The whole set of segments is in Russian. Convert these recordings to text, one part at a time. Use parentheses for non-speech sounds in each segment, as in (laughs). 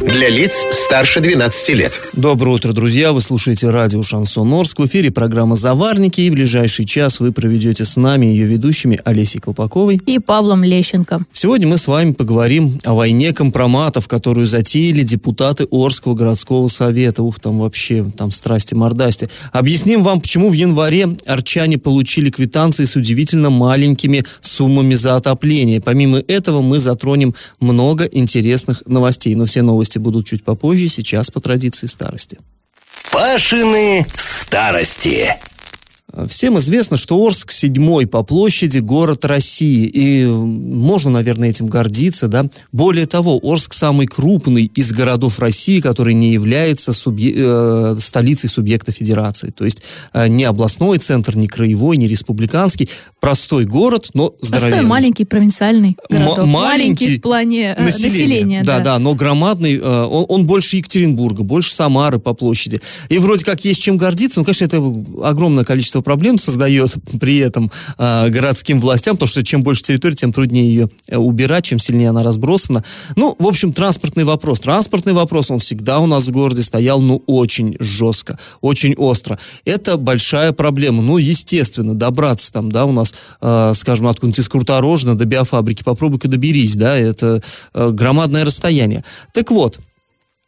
Для лиц старше 12 лет. Доброе утро, друзья! Вы слушаете радио «Шансон Орск». В эфире программа «Заварники». И в ближайший час вы проведете с нами ее ведущими Олесей Колпаковой и Павлом Лещенко. Сегодня мы с вами поговорим о войне компроматов, которую затеяли депутаты Орского городского совета. Ух, там вообще, там страсти-мордасти. Объясним вам, почему в январе арчане получили квитанции с удивительно маленькими суммами за отопление. Помимо этого мы затронем много интересных новостей. Но все новости будут чуть попозже, сейчас по традиции старости. Пашины старости. Всем известно, что Орск седьмой по площади город России, и можно, наверное, этим гордиться, да. Более того, Орск самый крупный из городов России, который не является субъ... э, столицей субъекта федерации. То есть э, не областной центр, не краевой, не республиканский. Простой город, но здоровенный. Простой маленький провинциальный городок. М- маленький, маленький в плане э, населения. населения да, да, да, но громадный. Э, он, он больше Екатеринбурга, больше Самары по площади. И вроде как есть чем гордиться, но, конечно, это огромное количество количество проблем создает при этом э, городским властям, потому что чем больше территории, тем труднее ее э, убирать, чем сильнее она разбросана. Ну, в общем, транспортный вопрос. Транспортный вопрос, он всегда у нас в городе стоял, ну, очень жестко, очень остро. Это большая проблема. Ну, естественно, добраться там, да, у нас, э, скажем, откуда-нибудь из Круторожна до биофабрики, попробуй-ка доберись, да, это э, громадное расстояние. Так вот,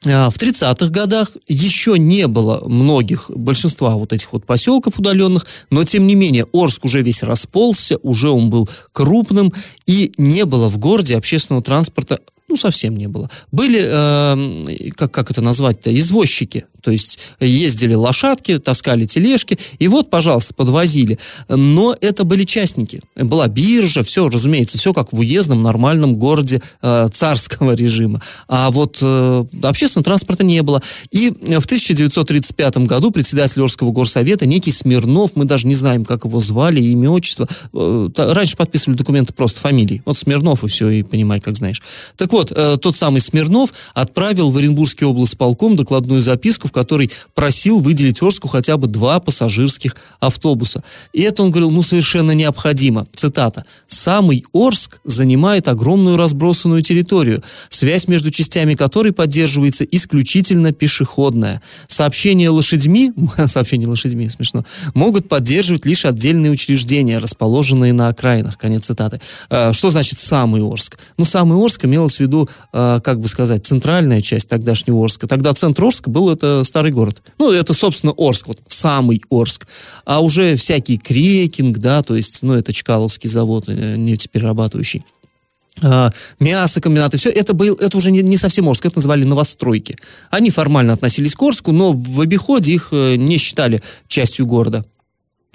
в 30-х годах еще не было многих, большинства вот этих вот поселков удаленных, но тем не менее Орск уже весь расползся, уже он был крупным, и не было в городе общественного транспорта ну, совсем не было. Были, э, как, как это назвать-то, извозчики. То есть ездили лошадки, таскали тележки, и вот, пожалуйста, подвозили. Но это были частники. Была биржа, все, разумеется, все как в уездном нормальном городе э, царского (laughs) режима. А вот э, общественного транспорта не было. И в 1935 году председатель Орского горсовета, некий Смирнов, мы даже не знаем, как его звали, имя, отчество. Э, раньше подписывали документы просто фамилии. Вот Смирнов, и все, и понимай, как знаешь. Так вот, э, тот самый Смирнов отправил в Оренбургский облсполком докладную записку, в которой просил выделить Орску хотя бы два пассажирских автобуса. И это он говорил, ну, совершенно необходимо. Цитата. «Самый Орск занимает огромную разбросанную территорию, связь между частями которой поддерживается исключительно пешеходная. Сообщения лошадьми, (laughs) сообщения лошадьми, смешно, могут поддерживать лишь отдельные учреждения, расположенные на окраинах». Конец цитаты. Э, что значит «самый Орск»? Ну, «самый Орск» имелось в виду, э, как бы сказать, центральная часть тогдашнего Орска. Тогда центр Орска был это старый город. Ну, это, собственно, Орск, вот самый Орск. А уже всякий крекинг, да, то есть, ну, это Чкаловский завод э, нефтеперерабатывающий а, мясокомбинаты, все это, был, это уже не, не совсем Орск, это называли новостройки. Они формально относились к Орску, но в обиходе их э, не считали частью города.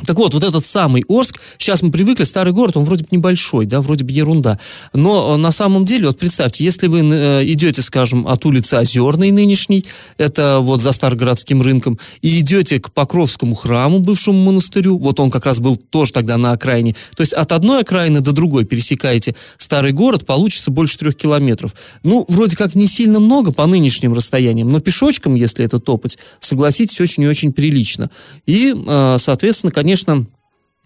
Так вот, вот этот самый Орск, сейчас мы привыкли, старый город, он вроде бы небольшой, да, вроде бы ерунда. Но э, на самом деле, вот представьте, если вы э, идете, скажем, от улицы Озерной нынешней, это вот за Старгородским рынком, и идете к Покровскому храму, бывшему монастырю, вот он как раз был тоже тогда на окраине, то есть от одной окраины до другой пересекаете старый город, получится больше трех километров. Ну, вроде как не сильно много по нынешним расстояниям, но пешочком, если это топать, согласитесь, очень и очень прилично. И, э, соответственно, конечно, конечно,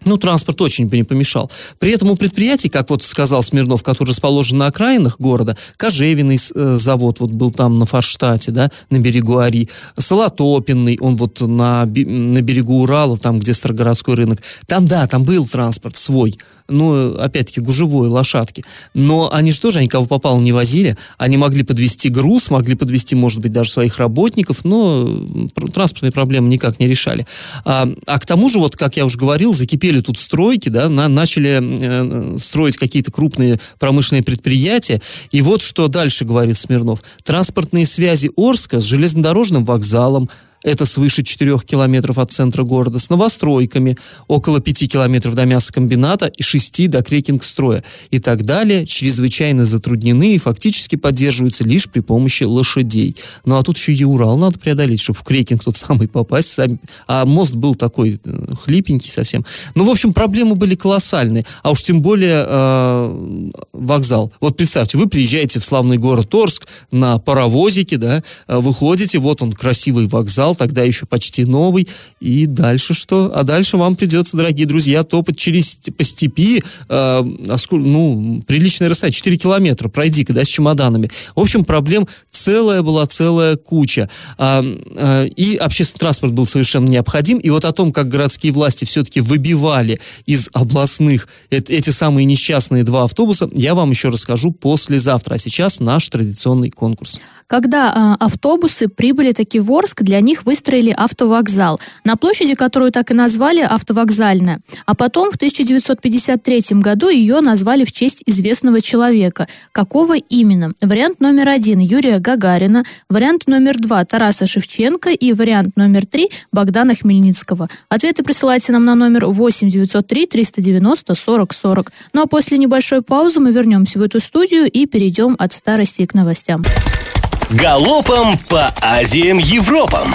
ну, транспорт очень бы не помешал. При этом у предприятий, как вот сказал Смирнов, который расположен на окраинах города, Кожевиный э, завод вот был там на Форштате, да, на берегу Ари, Солотопинный, он вот на, на берегу Урала, там, где Старогородской рынок. Там, да, там был транспорт свой, ну, опять-таки, гужевой, лошадки. Но они же тоже, они кого попало не возили, они могли подвести груз, могли подвести, может быть, даже своих работников, но транспортные проблемы никак не решали. А, а к тому же, вот, как я уже говорил, закипели построили тут стройки, да, на, начали э, строить какие-то крупные промышленные предприятия. И вот что дальше говорит Смирнов. Транспортные связи Орска с железнодорожным вокзалом, это свыше 4 километров от центра города, с новостройками, около 5 километров до мясокомбината и 6 до крекингстроя и так далее, чрезвычайно затруднены и фактически поддерживаются лишь при помощи лошадей. Ну а тут еще и Урал надо преодолеть, чтобы в крекинг тот самый попасть. Сами. А мост был такой э, хлипенький совсем. Ну, в общем, проблемы были колоссальные. А уж тем более э, вокзал. Вот представьте, вы приезжаете в славный город Орск на паровозике, да, э, выходите, вот он красивый вокзал, тогда еще почти новый, и дальше что? А дальше вам придется, дорогие друзья, топать через по степи, э, а ну, приличное расстояние, 4 километра, пройди-ка, да, с чемоданами. В общем, проблем целая была целая куча. А, а, и общественный транспорт был совершенно необходим, и вот о том, как городские власти все-таки выбивали из областных эти самые несчастные два автобуса, я вам еще расскажу послезавтра. А сейчас наш традиционный конкурс. Когда э, автобусы прибыли таки в Орск, для них выстроили автовокзал, на площади, которую так и назвали автовокзальная. А потом в 1953 году ее назвали в честь известного человека. Какого именно? Вариант номер один – Юрия Гагарина, вариант номер два – Тараса Шевченко и вариант номер три – Богдана Хмельницкого. Ответы присылайте нам на номер 8 903 390 40 40. Ну а после небольшой паузы мы вернемся в эту студию и перейдем от старости к новостям. Галопом по Азиям Европам!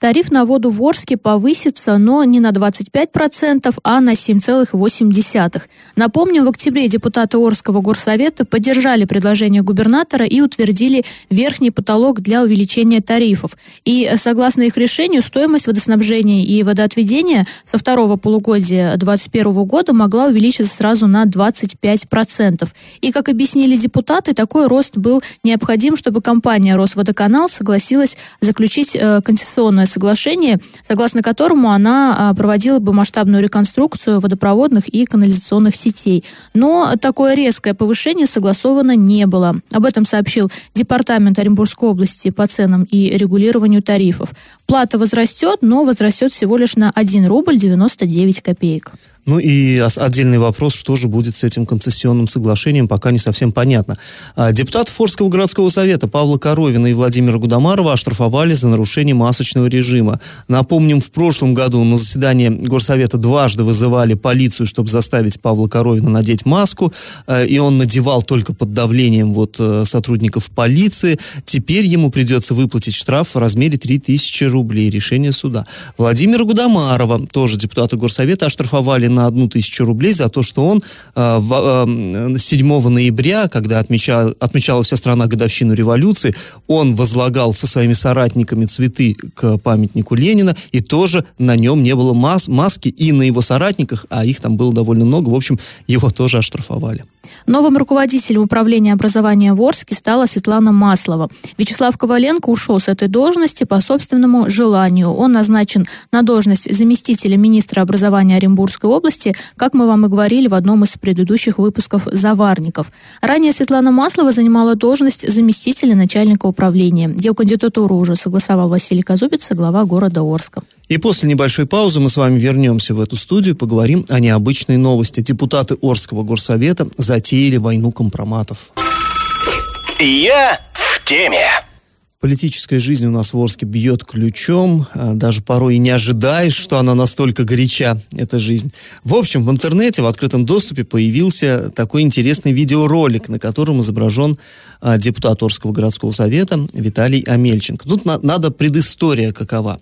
Тариф на воду в Орске повысится, но не на 25%, а на 7,8%. Напомним, в октябре депутаты Орского горсовета поддержали предложение губернатора и утвердили верхний потолок для увеличения тарифов. И согласно их решению, стоимость водоснабжения и водоотведения со второго полугодия 2021 года могла увеличиться сразу на 25%. И, как объяснили депутаты, такой рост был необходим, чтобы компания «Росводоканал» согласилась заключить э, концессионное соглашение, согласно которому она а, проводила бы масштабную реконструкцию водопроводных и канализационных сетей. Но такое резкое повышение согласовано не было. Об этом сообщил Департамент Оренбургской области по ценам и регулированию тарифов. Плата возрастет, но возрастет всего лишь на 1 рубль 99 копеек. Ну и отдельный вопрос, что же будет с этим концессионным соглашением, пока не совсем понятно. А, депутаты Форского городского совета Павла Коровина и Владимира Гудамарова оштрафовали за нарушение масочного режима. Напомним, в прошлом году на заседании горсовета дважды вызывали полицию, чтобы заставить Павла Коровина надеть маску, а, и он надевал только под давлением вот э, сотрудников полиции. Теперь ему придется выплатить штраф в размере 3000 рублей. Решение суда. Владимира Гудамарова, тоже депутата горсовета, оштрафовали на одну тысячу рублей за то, что он э, в, э, 7 ноября, когда отмечал, отмечала вся страна годовщину революции, он возлагал со своими соратниками цветы к памятнику Ленина, и тоже на нем не было мас маски, и на его соратниках, а их там было довольно много, в общем, его тоже оштрафовали. Новым руководителем управления образования в Орске стала Светлана Маслова. Вячеслав Коваленко ушел с этой должности по собственному желанию. Он назначен на должность заместителя министра образования Оренбургской области, как мы вам и говорили в одном из предыдущих выпусков «Заварников». Ранее Светлана Маслова занимала должность заместителя начальника управления. Ее кандидатуру уже согласовал Василий Казубица, глава города Орска. И после небольшой паузы мы с вами вернемся в эту студию, поговорим о необычной новости. Депутаты Орского горсовета затеяли войну компроматов. Я в теме. Политическая жизнь у нас в Орске бьет ключом, а, даже порой и не ожидаешь, что она настолько горяча, эта жизнь. В общем, в интернете в открытом доступе появился такой интересный видеоролик, на котором изображен а, депутат Орского городского совета Виталий Амельченко. Тут на, надо предыстория какова.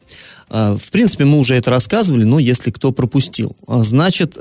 А, в принципе, мы уже это рассказывали, но если кто пропустил. Значит,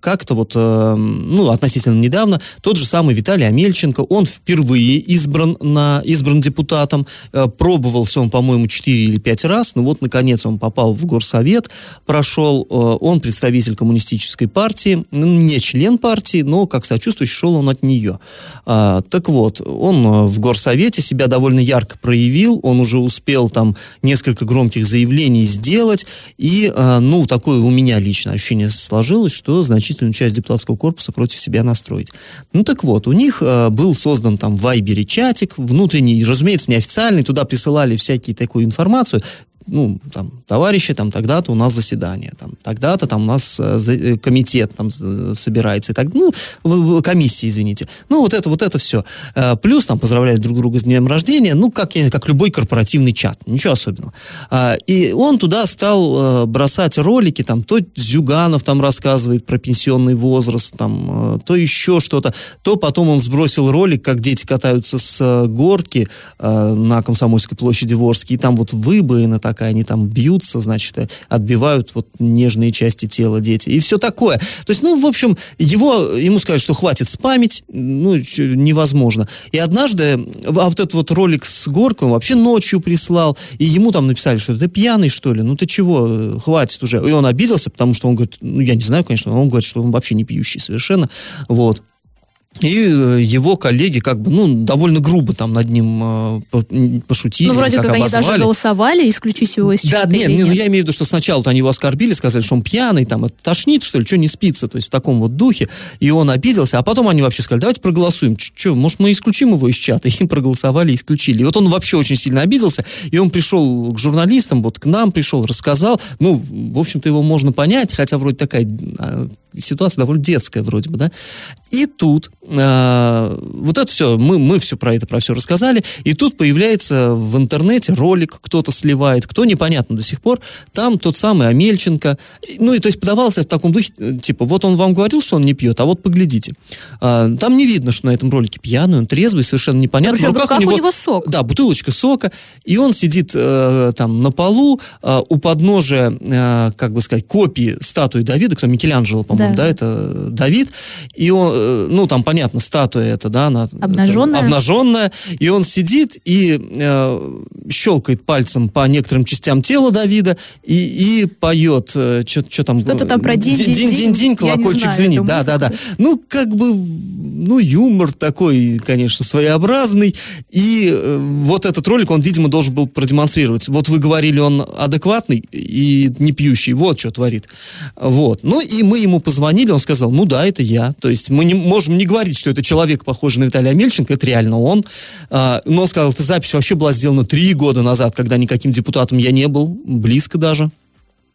как-то вот, э, ну, относительно недавно, тот же самый Виталий Амельченко, он впервые избран, на, избран депутатом, э, пробовался он, по-моему, 4 или 5 раз, но вот, наконец, он попал в горсовет, прошел, э, он представитель коммунистической партии, ну, не член партии, но, как сочувствующий, шел он от нее. А, так вот, он э, в горсовете себя довольно ярко проявил, он уже успел там несколько громких заявлений сделать, и, ну, такое у меня лично ощущение сложилось, что, значит, значительную часть депутатского корпуса против себя настроить. Ну так вот, у них э, был создан там в Вайбере чатик, внутренний, разумеется, неофициальный, туда присылали всякие такую информацию, ну, там, товарищи, там, тогда-то у нас заседание, там, тогда-то там у нас э, э, комитет там с- собирается, и так, ну, в- в- комиссия, извините. Ну, вот это, вот это все. Э, плюс там поздравляют друг друга с днем рождения, ну, как, я- как любой корпоративный чат, ничего особенного. А, и он туда стал э, бросать ролики, там, то Зюганов там рассказывает про пенсионный возраст, там, э, то еще что-то, то потом он сбросил ролик, как дети катаются с э, горки э, на Комсомольской площади в Орске, и там вот выбоина такая, они там бьются, значит, э, отбивают вот нежные части тела дети, и все такое. То есть, ну, в общем, его, ему сказали, что хватит спамить, ну, невозможно. И однажды, а вот этот вот ролик с горкой он вообще ночью прислал, и ему там написали, что ты пьяный, что ли, ну ты чего, э, хватит уже. И он обиделся, потому что он говорит, ну, я не знаю, конечно, но он говорит, что он вообще не пьющий совершенно, вот. И э, его коллеги как бы, ну, довольно грубо там над ним э, пошутили, Ну, вроде как как они даже голосовали, исключить его из Да, нет, или не, ну нет. я имею в виду, что сначала-то они его оскорбили, сказали, что он пьяный, там, это тошнит, что ли, что не спится, то есть в таком вот духе, и он обиделся, а потом они вообще сказали, давайте проголосуем, что, может, мы исключим его из чата, (laughs) и проголосовали, исключили. И вот он вообще очень сильно обиделся, и он пришел к журналистам, вот к нам пришел, рассказал, ну, в общем-то, его можно понять, хотя вроде такая а, ситуация довольно детская вроде бы, да, и тут а, вот это все, мы, мы все про это, про все рассказали, и тут появляется в интернете ролик, кто-то сливает, кто непонятно до сих пор, там тот самый Амельченко, ну и то есть подавался в таком духе, э, типа, вот он вам говорил, что он не пьет, а вот поглядите. А, там не видно, что на этом ролике пьяный, он трезвый, совершенно непонятно. Причем в руках у него сок. Да, бутылочка сока, и он сидит э, там на полу э, у подножия, э, как бы сказать, копии статуи Давида, кто Микеланджело, по-моему, Да. да, это Давид, и он, э, ну, там, понятно, статуя это, да, она... это Обнаженная. обнаженная, и он сидит и э, щелкает пальцем по некоторым частям тела Давида и, и поет, что там... Что-то там про динь, динь, динь, динь. динь, Я не колокольчик звенит, эту да, да, да. музыку. Ну, как бы, ну, юмор такой, конечно, своеобразный. И э, вот этот ролик, он, видимо, должен был продемонстрировать. Вот вы говорили, он адекватный и не пьющий. Вот что творит. Вот. Ну, и мы ему позвонили, он сказал, ну да, это я. То есть мы не можем не говорить, что это человек, похожий на Виталия Мельченко, это реально он. А, но он сказал, эта запись вообще была сделана три года назад, когда никаким депутатом я не был, близко даже.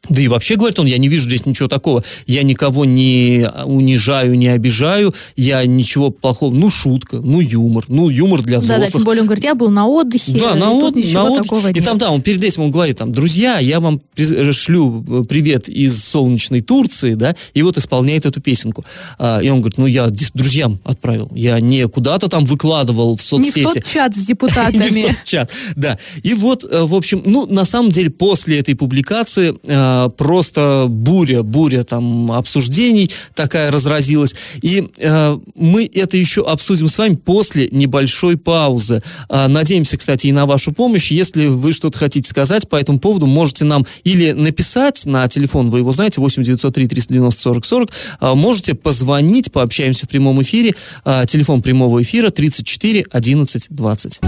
Да и вообще, говорит он, я не вижу здесь ничего такого. Я никого не унижаю, не обижаю. Я ничего плохого. Ну, шутка, ну, юмор. Ну, юмор для Да, да, взрослых. тем более он говорит, я был на отдыхе, Да, и на, от- на отдыхе. И там, да, он перед этим он говорит, там, друзья, я вам при- шлю э, привет из солнечной Турции, да, и вот исполняет эту песенку. А, и он говорит, ну, я друзьям отправил. Я не куда-то там выкладывал в Не в соцсети. тот чат с (laughs) Не в депутатами. тот чат, да. И вот, э, в общем, ну, на самом деле, после этой публикации э, просто буря, буря там обсуждений такая разразилась. И э, мы это еще обсудим с вами после небольшой паузы. А, надеемся, кстати, и на вашу помощь. Если вы что-то хотите сказать по этому поводу, можете нам или написать на телефон, вы его знаете, 8 903 390 40 40, а, можете позвонить, пообщаемся в прямом эфире. А, телефон прямого эфира 34 11 20.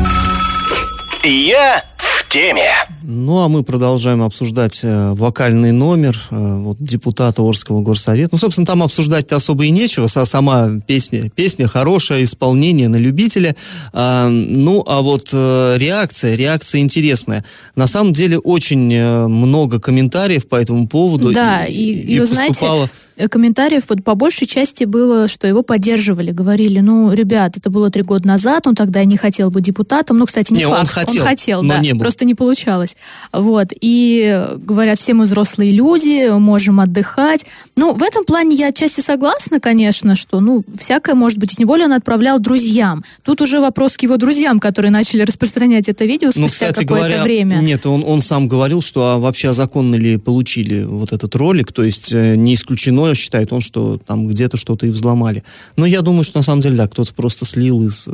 Я в теме. Ну, а мы продолжаем обсуждать э, вокальный номер э, вот, депутата Орского горсовета. Ну, собственно, там обсуждать-то особо и нечего. Са- Сама песня, песня хорошая, исполнение на любителя. А, ну, а вот э, реакция, реакция интересная. На самом деле, очень э, много комментариев по этому поводу. Да, и, и вы знаете, поступало- э, комментариев вот по большей части было, что его поддерживали, говорили, ну, ребят, это было три года назад, он тогда не хотел быть депутатом, ну, кстати, не, Не, он факт, хотел, но да, не был. просто не получалось, вот, и э, говорят, все мы взрослые люди, можем отдыхать, ну, в этом плане я отчасти согласна, конечно, что, ну, всякое может быть, и тем более он отправлял друзьям, тут уже вопрос к его друзьям, которые начали распространять это видео спустя Ну, кстати какое-то говоря, время. нет, он, он сам говорил, что а вообще а законно ли получили вот этот ролик, то есть э, не исключено, считает он, что там где-то что-то и взломали. Но я думаю, что на самом деле, да, кто-то просто слил из...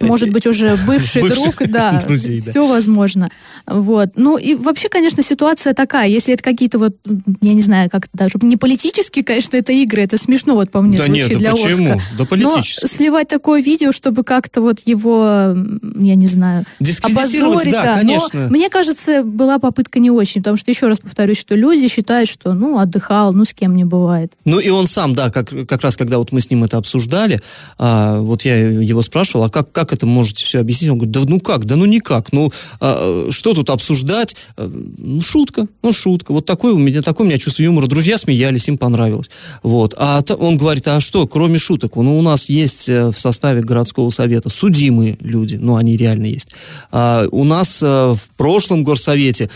Может быть, уже (laughs) бывший друг, да, (laughs) друзей, да. все возможно. Вот. Ну и вообще, конечно, ситуация такая, если это какие-то вот, я не знаю, как даже не политические, конечно, это игры, это смешно вот по мне Да звучит нет, да для почему? Да политически. Но сливать такое видео, чтобы как-то вот его, я не знаю, обозорить, да, да. конечно. Но мне кажется, была попытка не очень, потому что еще раз повторюсь, что люди считают, что, ну, отдыхал, ну, с кем-нибудь. бывает. Ну и он сам, да, как, как раз когда вот мы с ним это обсуждали, а, вот я его спрашивал, а как, как это можете все объяснить? Он говорит, да ну как, да ну никак, ну а, что тут обсуждать? А, ну шутка, ну шутка, вот такой у меня, такое у меня чувство юмора. Друзья смеялись, им понравилось. Вот. А он говорит, а что, кроме шуток, ну у нас есть э, в составе городского совета судимые люди, ну они реально есть. А, у нас а, в прошлом горсовете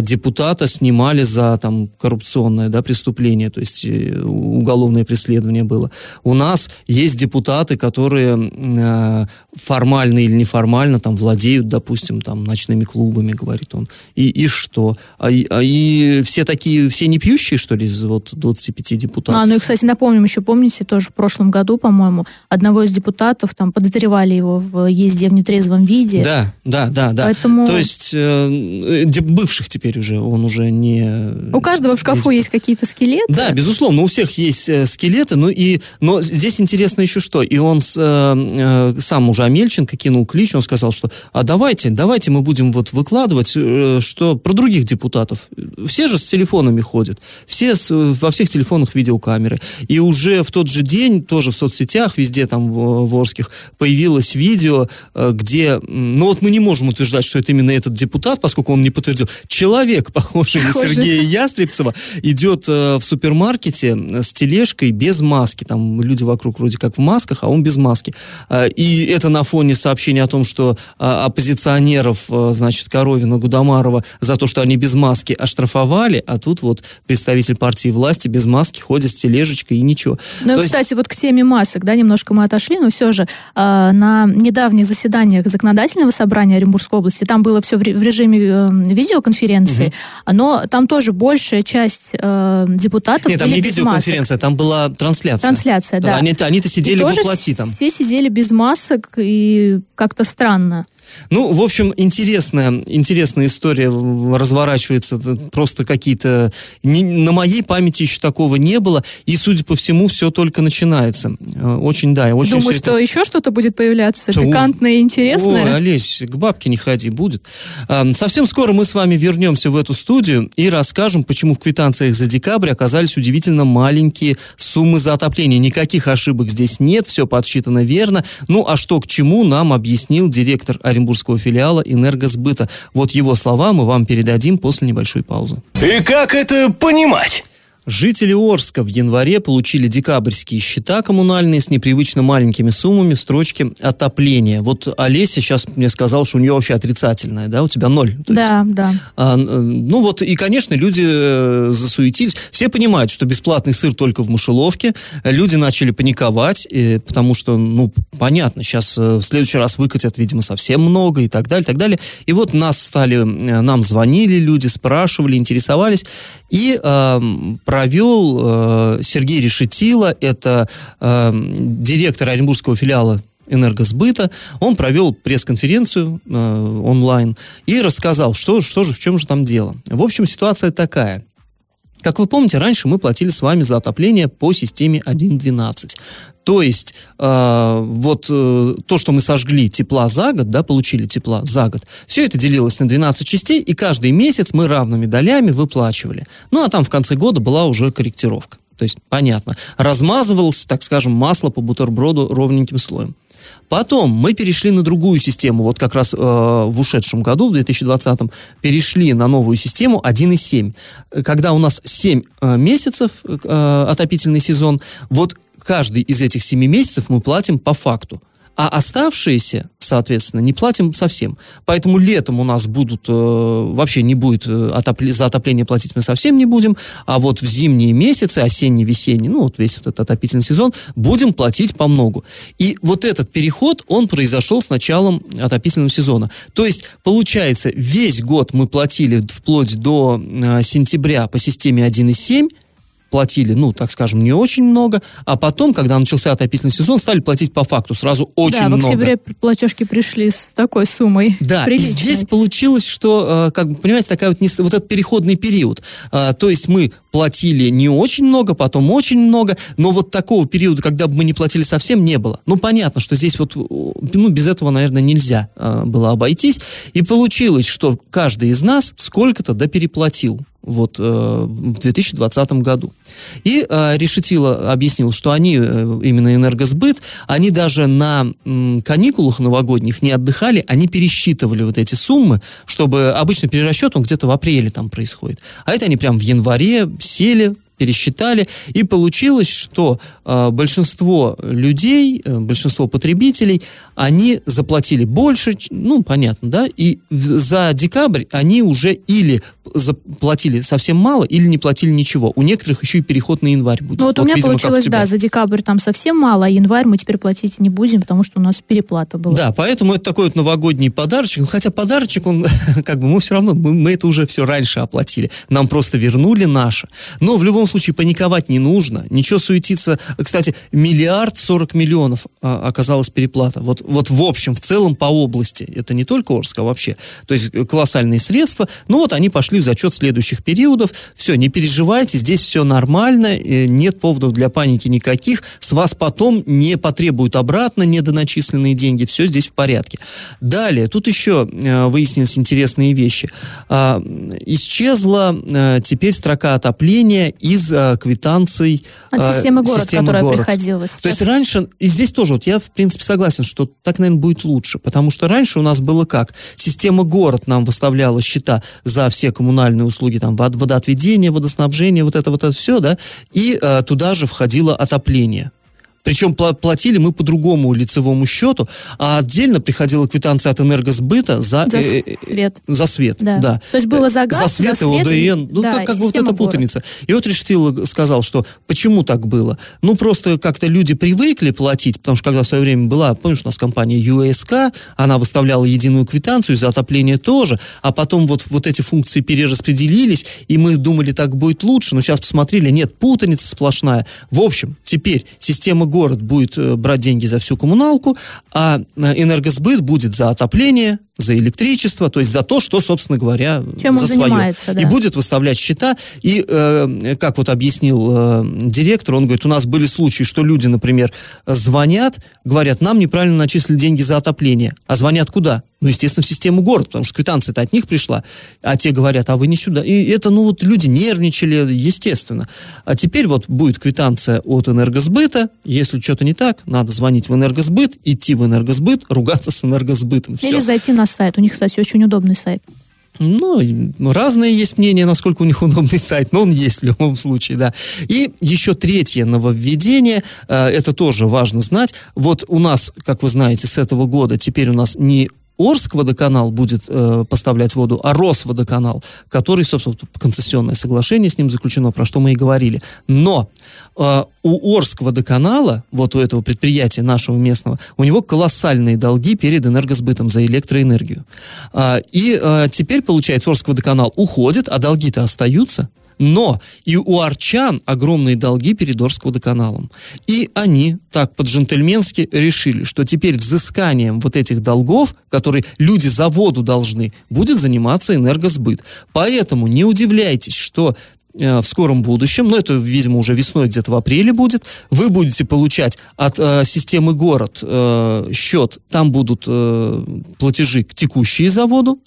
депутата снимали за там коррупционное да, преступление, то есть уголовное преследование было. У нас есть депутаты, которые э, формально или неформально там владеют, допустим, там ночными клубами, говорит он. И, и что? А, а и все такие, все не пьющие, что ли, из вот 25 депутатов? А, ну и, кстати, напомним еще, помните, тоже в прошлом году, по-моему, одного из депутатов там подозревали его в езде в нетрезвом виде. Да, да, да, да. Поэтому... То есть э, бывших теперь уже, он уже не... У каждого в шкафу есть какие-то скелеты. Да, безусловно, у всех есть э, скелеты, ну и, но здесь интересно еще что, и он э, э, сам уже Амельченко кинул клич, он сказал, что, а давайте, давайте мы будем вот выкладывать, э, что про других депутатов, все же с телефонами ходят, все с, во всех телефонах видеокамеры, и уже в тот же день, тоже в соцсетях, везде там в, в Орских, появилось видео, э, где, ну вот мы не можем утверждать, что это именно этот депутат, поскольку он не подтвердил, человек, похожий на Сергея Ястребцева, идет э, в супермаркете с тележкой без маски. Там люди вокруг вроде как в масках, а он без маски. И это на фоне сообщения о том, что а, оппозиционеров, а, значит, Коровина, Гудамарова за то, что они без маски оштрафовали, а тут вот представитель партии власти без маски ходит с тележечкой и ничего. Ну, и, кстати, есть... вот к теме масок, да, немножко мы отошли, но все же на недавних заседаниях законодательного собрания Оренбургской области, там было все в режиме э, видеоконференции, угу. но там тоже большая часть э, депутатов Нет, там не видеоконференция, там была трансляция. Трансляция, да. Они, они-то сидели и в воплоти там. все сидели без масок, и как-то странно. Ну, в общем, интересная, интересная история разворачивается. Просто какие-то... на моей памяти еще такого не было. И, судя по всему, все только начинается. Э, очень, да. Очень Думаю, что это... еще что-то будет появляться что... пикантное и интересное? Ой, Олесь, к бабке не ходи, будет. Совсем скоро мы с вами вернемся в эту студию и расскажем, почему в квитанциях за декабрь оказались удивительно маленькие суммы за отопление. Никаких ошибок здесь нет, все подсчитано верно. Ну, а что к чему, нам объяснил директор Оренбургского филиала «Энергосбыта». Вот его слова мы вам передадим после небольшой паузы. И как это понимать? Жители Орска в январе получили декабрьские счета коммунальные с непривычно маленькими суммами в строчке отопления. Вот Олеся сейчас мне сказал, что у нее вообще отрицательное, да, у тебя ноль. Да, есть. да. А, ну вот, и, конечно, люди э, засуетились. Все понимают, что бесплатный сыр только в мышеловке. Люди начали паниковать, и, потому что, ну, понятно, сейчас э, в следующий раз выкатят, видимо, совсем много и так далее, и так далее. И вот нас стали, э, нам звонили люди, спрашивали, интересовались. И э, провел э, Сергей Решетило, это э, директор Оренбургского филиала энергосбыта, он провел пресс-конференцию э, онлайн и рассказал, что, что же, в чем же там дело. В общем, ситуация такая. Как вы помните, раньше мы платили с вами за отопление по системе 1.12. То есть э, вот э, то, что мы сожгли тепла за год, да, получили тепла за год, все это делилось на 12 частей, и каждый месяц мы равными долями выплачивали. Ну, а там в конце года была уже корректировка. То есть, понятно, размазывалось, так скажем, масло по бутерброду ровненьким слоем. Потом мы перешли на другую систему, вот как раз э, в ушедшем году, в 2020, перешли на новую систему 1,7. Когда у нас 7 э, месяцев э, отопительный сезон, вот каждый из этих 7 месяцев мы платим по факту а оставшиеся, соответственно, не платим совсем. Поэтому летом у нас будут, э, вообще не будет э, отопле, за отопление платить мы совсем не будем, а вот в зимние месяцы, осенний, весенний, ну вот весь этот отопительный сезон, будем платить по многу. И вот этот переход, он произошел с началом отопительного сезона. То есть, получается, весь год мы платили вплоть до э, сентября по системе 1,7, платили, ну, так скажем, не очень много, а потом, когда начался отопительный сезон, стали платить по факту сразу очень много. Да, в октябре платежки пришли с такой суммой. (laughs) Да, приличной. и здесь получилось, что, э, как бы, понимаете, такая вот, вот этот переходный период. А, то есть мы платили не очень много, потом очень много, но вот такого периода, когда бы мы не платили совсем, не было. Ну, понятно, что здесь вот, ну, без этого, наверное, нельзя э, было обойтись. И получилось, что каждый из нас сколько-то допереплатил вот в 2020 году. И Решетило объяснил, что они, именно энергосбыт, они даже на каникулах новогодних не отдыхали, они пересчитывали вот эти суммы, чтобы обычно перерасчет он где-то в апреле там происходит. А это они прям в январе сели, пересчитали, и получилось, что э, большинство людей, э, большинство потребителей, они заплатили больше, ну, понятно, да, и в, за декабрь они уже или заплатили совсем мало, или не платили ничего. У некоторых еще и переход на январь будет. Ну, вот, вот у меня видимо, получилось, да, за декабрь там совсем мало, а январь мы теперь платить не будем, потому что у нас переплата была. Да, поэтому это такой вот новогодний подарочек, ну, хотя подарочек, он, (laughs) как бы, мы все равно, мы, мы это уже все раньше оплатили, нам просто вернули наше. Но в любом случае паниковать не нужно, ничего суетиться. Кстати, миллиард сорок миллионов а, оказалась переплата. Вот, вот в общем, в целом по области. Это не только Орск, а вообще. То есть э, колоссальные средства. Ну вот они пошли в зачет следующих периодов. Все, не переживайте, здесь все нормально, э, нет поводов для паники никаких. С вас потом не потребуют обратно недоначисленные деньги. Все здесь в порядке. Далее, тут еще э, выяснились интересные вещи. А, исчезла теперь строка отопления из квитанций От системы город, системы которая город. приходила То есть раньше, и здесь тоже, вот я в принципе согласен, что так, наверное, будет лучше, потому что раньше у нас было как? Система город нам выставляла счета за все коммунальные услуги, там, водоотведение, водоснабжение, вот это вот это все, да, и э, туда же входило отопление. Причем платили мы по другому лицевому счету, а отдельно приходила квитанция от энергосбыта за, за э, э свет. За свет, да. да. То есть было за газ, за свет, за свет и ОДН. Ну, да, как, как бы вот эта путаница. И вот Рештил сказал, что почему так было? Ну, просто как-то люди привыкли платить, потому что когда в свое время была, помнишь, у нас компания USK, она выставляла единую квитанцию за отопление тоже, а потом вот, вот эти функции перераспределились, и мы думали, так будет лучше, но сейчас посмотрели, нет, путаница сплошная. В общем, теперь система город будет э, брать деньги за всю коммуналку, а э, энергосбыт будет за отопление, за электричество, то есть за то, что, собственно говоря, Чем за свое. Да. И будет выставлять счета. И, э, как вот объяснил э, директор, он говорит, у нас были случаи, что люди, например, звонят, говорят, нам неправильно начислили деньги за отопление. А звонят куда? Ну, естественно, в систему город, потому что квитанция-то от них пришла. А те говорят, а вы не сюда. И это, ну, вот люди нервничали, естественно. А теперь вот будет квитанция от энергосбыта. Если что-то не так, надо звонить в энергосбыт, идти в энергосбыт, ругаться с энергосбытом. Или Все. зайти на сайт. У них, кстати, очень удобный сайт. Ну, разные есть мнения, насколько у них удобный сайт, но он есть в любом случае, да. И еще третье нововведение, э, это тоже важно знать. Вот у нас, как вы знаете, с этого года теперь у нас не Орск водоканал будет э, поставлять воду, а Росводоканал, который, собственно, концессионное соглашение с ним заключено, про что мы и говорили. Но э, у Орск водоканала, вот у этого предприятия нашего местного, у него колоссальные долги перед энергосбытом за электроэнергию. Э, и э, теперь, получается, Орск водоканал уходит, а долги-то остаются. Но и у арчан огромные долги перед Орскводоканалом. И они так по-джентльменски решили, что теперь взысканием вот этих долгов, которые люди за воду должны, будет заниматься энергосбыт. Поэтому не удивляйтесь, что э, в скором будущем, но это, видимо, уже весной, где-то в апреле будет, вы будете получать от э, системы город э, счет, там будут э, платежи текущие за воду,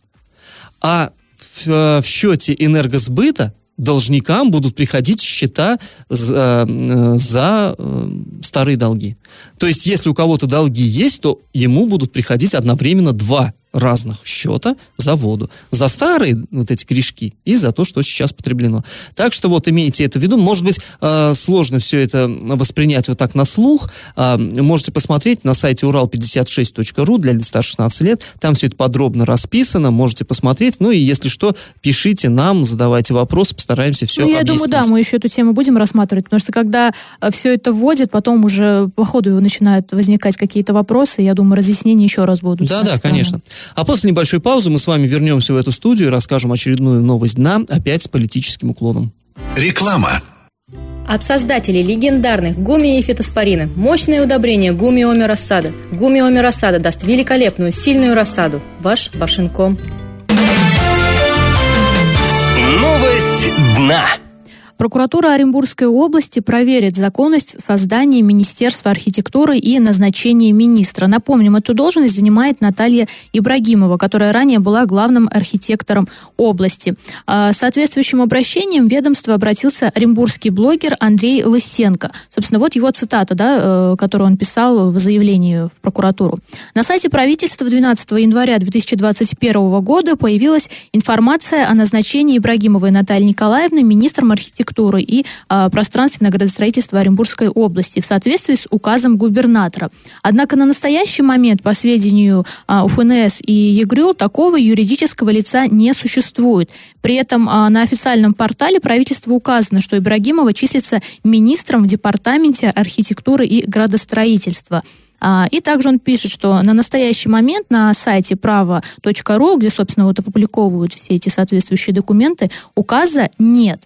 а в, э, в счете энергосбыта должникам будут приходить счета за, э, за э, старые долги. То есть, если у кого-то долги есть, то ему будут приходить одновременно два разных счета за воду. За старые вот эти корешки и за то, что сейчас потреблено. Так что вот имейте это в виду. Может быть, э, сложно все это воспринять вот так на слух. Э, можете посмотреть на сайте урал56.ру для лиц старше 16 лет. Там все это подробно расписано. Можете посмотреть. Ну и если что, пишите нам, задавайте вопросы, постараемся все ну, я объяснить. думаю, да, мы еще эту тему будем рассматривать, потому что когда э, все это вводят, потом уже по ходу начинают возникать какие-то вопросы, я думаю, разъяснения еще раз будут. Да, да, конечно. А после небольшой паузы мы с вами вернемся в эту студию и расскажем очередную новость дна, опять с политическим уклоном. Реклама. От создателей легендарных гуми и фитоспорины мощное удобрение гумиоми рассада. Гумиоми рассада даст великолепную, сильную рассаду. Ваш Вашинком. Новость. Прокуратура Оренбургской области проверит законность создания Министерства архитектуры и назначения министра. Напомним, эту должность занимает Наталья Ибрагимова, которая ранее была главным архитектором области. А, соответствующим обращением ведомство обратился оренбургский блогер Андрей Лысенко. Собственно, вот его цитата, да, э, которую он писал в заявлении в прокуратуру. На сайте правительства 12 января 2021 года появилась информация о назначении Ибрагимовой Натальи Николаевны министром архитектуры и э, пространственного градостроительства Оренбургской области в соответствии с указом губернатора. Однако на настоящий момент, по сведению э, УФНС и ЕГРЮ, такого юридического лица не существует. При этом э, на официальном портале правительства указано, что Ибрагимова числится министром в департаменте архитектуры и градостроительства. А, и также он пишет, что на настоящий момент на сайте право.ру, где, собственно, вот опубликовывают все эти соответствующие документы, указа нет.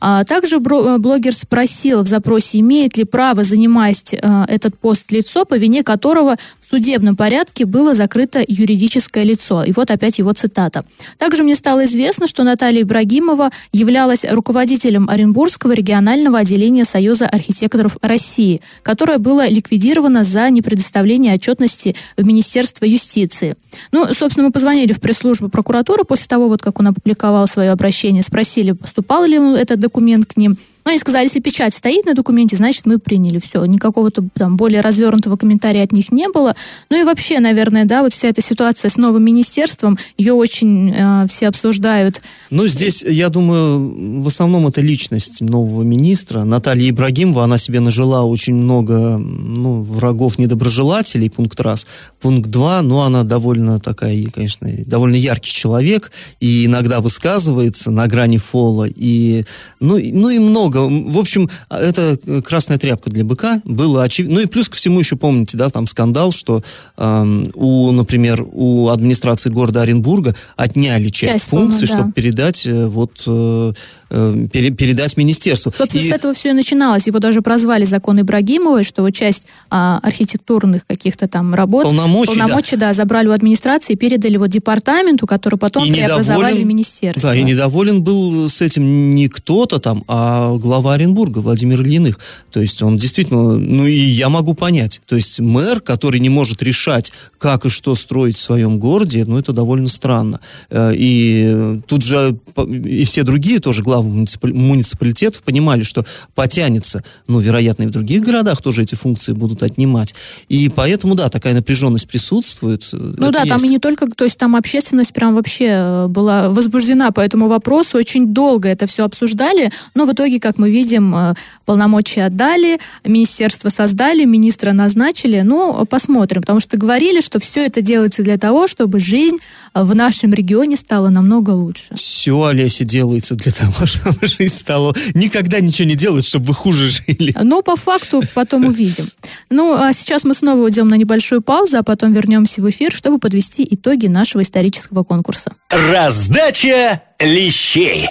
А также э, блогер спросил в запросе, имеет ли право занимать э, этот пост лицо, по вине которого в судебном порядке было закрыто юридическое лицо. И вот опять его цитата. Также мне стало известно, что Наталья Ибрагимова являлась руководителем Оренбургского регионального отделения Союза архитекторов России, которое было ликвидировано за непредоставление отчетности в Министерство юстиции. Ну, собственно, мы позвонили в пресс-службу прокуратуры после того, вот как он опубликовал свое обращение, спросили, поступал ли ему этот документ к ним. Ну, они сказали, если печать стоит на документе, значит, мы приняли все. Никакого-то там более развернутого комментария от них не было. Ну и вообще, наверное, да, вот вся эта ситуация с новым министерством, ее очень э, все обсуждают. Ну, здесь, я думаю, в основном это личность нового министра. Наталья Ибрагимова, она себе нажила очень много ну, врагов, недоброжелателей, пункт раз. Пункт два, ну, она довольно такая, конечно, довольно яркий человек, и иногда высказывается на грани фола, и, ну, ну и много много. В общем, это красная тряпка для быка. Было очевидно. Ну и плюс ко всему еще помните, да, там скандал, что э, у, например, у администрации города Оренбурга отняли часть, часть функций, да. чтобы передать э, вот э, э, пере, передать министерству. Собственно, и... с этого все и начиналось. Его даже прозвали закон Ибрагимовой, что вот часть а, архитектурных каких-то там работ, полномочий, полномочий да. да, забрали у администрации, передали вот департаменту, который потом и преобразовали в министерство. Да, и недоволен был с этим не кто-то там, а глава Оренбурга Владимир Ильиных. То есть он действительно, ну и я могу понять. То есть мэр, который не может решать, как и что строить в своем городе, ну это довольно странно. Э, и тут же и все другие тоже главы муниципалитетов понимали, что потянется, ну, вероятно, и в других городах тоже эти функции будут отнимать. И поэтому, да, такая напряженность присутствует. Э, ну да, есть. там и не только, то есть там общественность прям вообще э, была возбуждена по этому вопросу, очень долго это все обсуждали, но в итоге, как мы видим, э, полномочия отдали, министерство создали, министра назначили. Ну, посмотрим, потому что говорили, что все это делается для того, чтобы жизнь в нашем регионе стала намного лучше. Все, Олеся, делается для того, чтобы (laughs) жизнь стала... Никогда ничего не делают, чтобы вы хуже жили. Ну, по факту потом увидим. Ну, а сейчас мы снова уйдем на небольшую паузу, а потом вернемся в эфир, чтобы подвести итоги нашего исторического конкурса. Раздача лещей.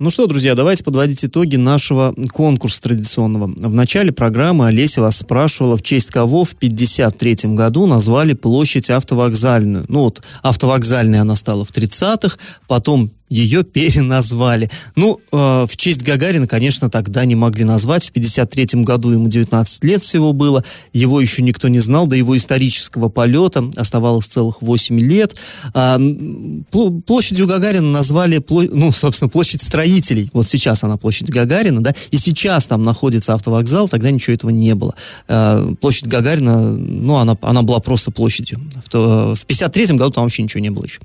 Ну что, друзья, давайте подводить итоги нашего конкурса традиционного. В начале программы Олеся вас спрашивала, в честь кого в 1953 году назвали площадь автовокзальную. Ну вот, автовокзальной она стала в 30-х, потом ее переназвали. Ну, э, в честь Гагарина, конечно, тогда не могли назвать. В 53 году ему 19 лет всего было. Его еще никто не знал. До его исторического полета оставалось целых 8 лет. Э, площадью Гагарина назвали, ну, собственно, площадь строителей. Вот сейчас она площадь Гагарина, да, и сейчас там находится автовокзал, тогда ничего этого не было. Э, площадь Гагарина, ну, она, она была просто площадью. В, в 53 году там вообще ничего не было еще.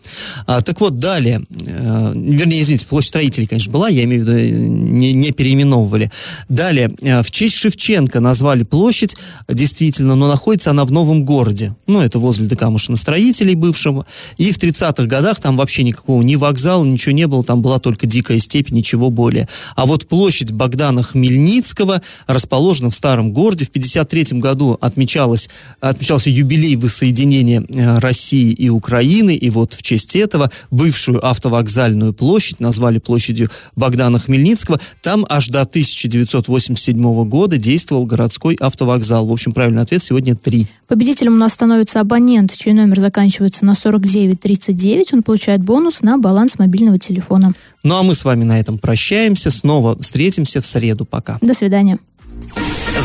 А, так вот, далее э, вернее, извините, площадь строителей, конечно, была, я имею в виду, не, не переименовывали. Далее, э, в честь Шевченко назвали площадь, действительно, но находится она в Новом городе. Ну, это возле ДК машиностроителей бывшего. И в 30-х годах там вообще никакого ни вокзала, ничего не было, там была только дикая степь, ничего более. А вот площадь Богдана Хмельницкого расположена в Старом городе. В 53 году отмечалось, отмечался юбилей воссоединения э, России и Украины, и вот в честь этого бывшую автовокзальную центральную площадь, назвали площадью Богдана Хмельницкого. Там аж до 1987 года действовал городской автовокзал. В общем, правильный ответ сегодня три. Победителем у нас становится абонент, чей номер заканчивается на 4939. Он получает бонус на баланс мобильного телефона. Ну а мы с вами на этом прощаемся. Снова встретимся в среду. Пока. До свидания.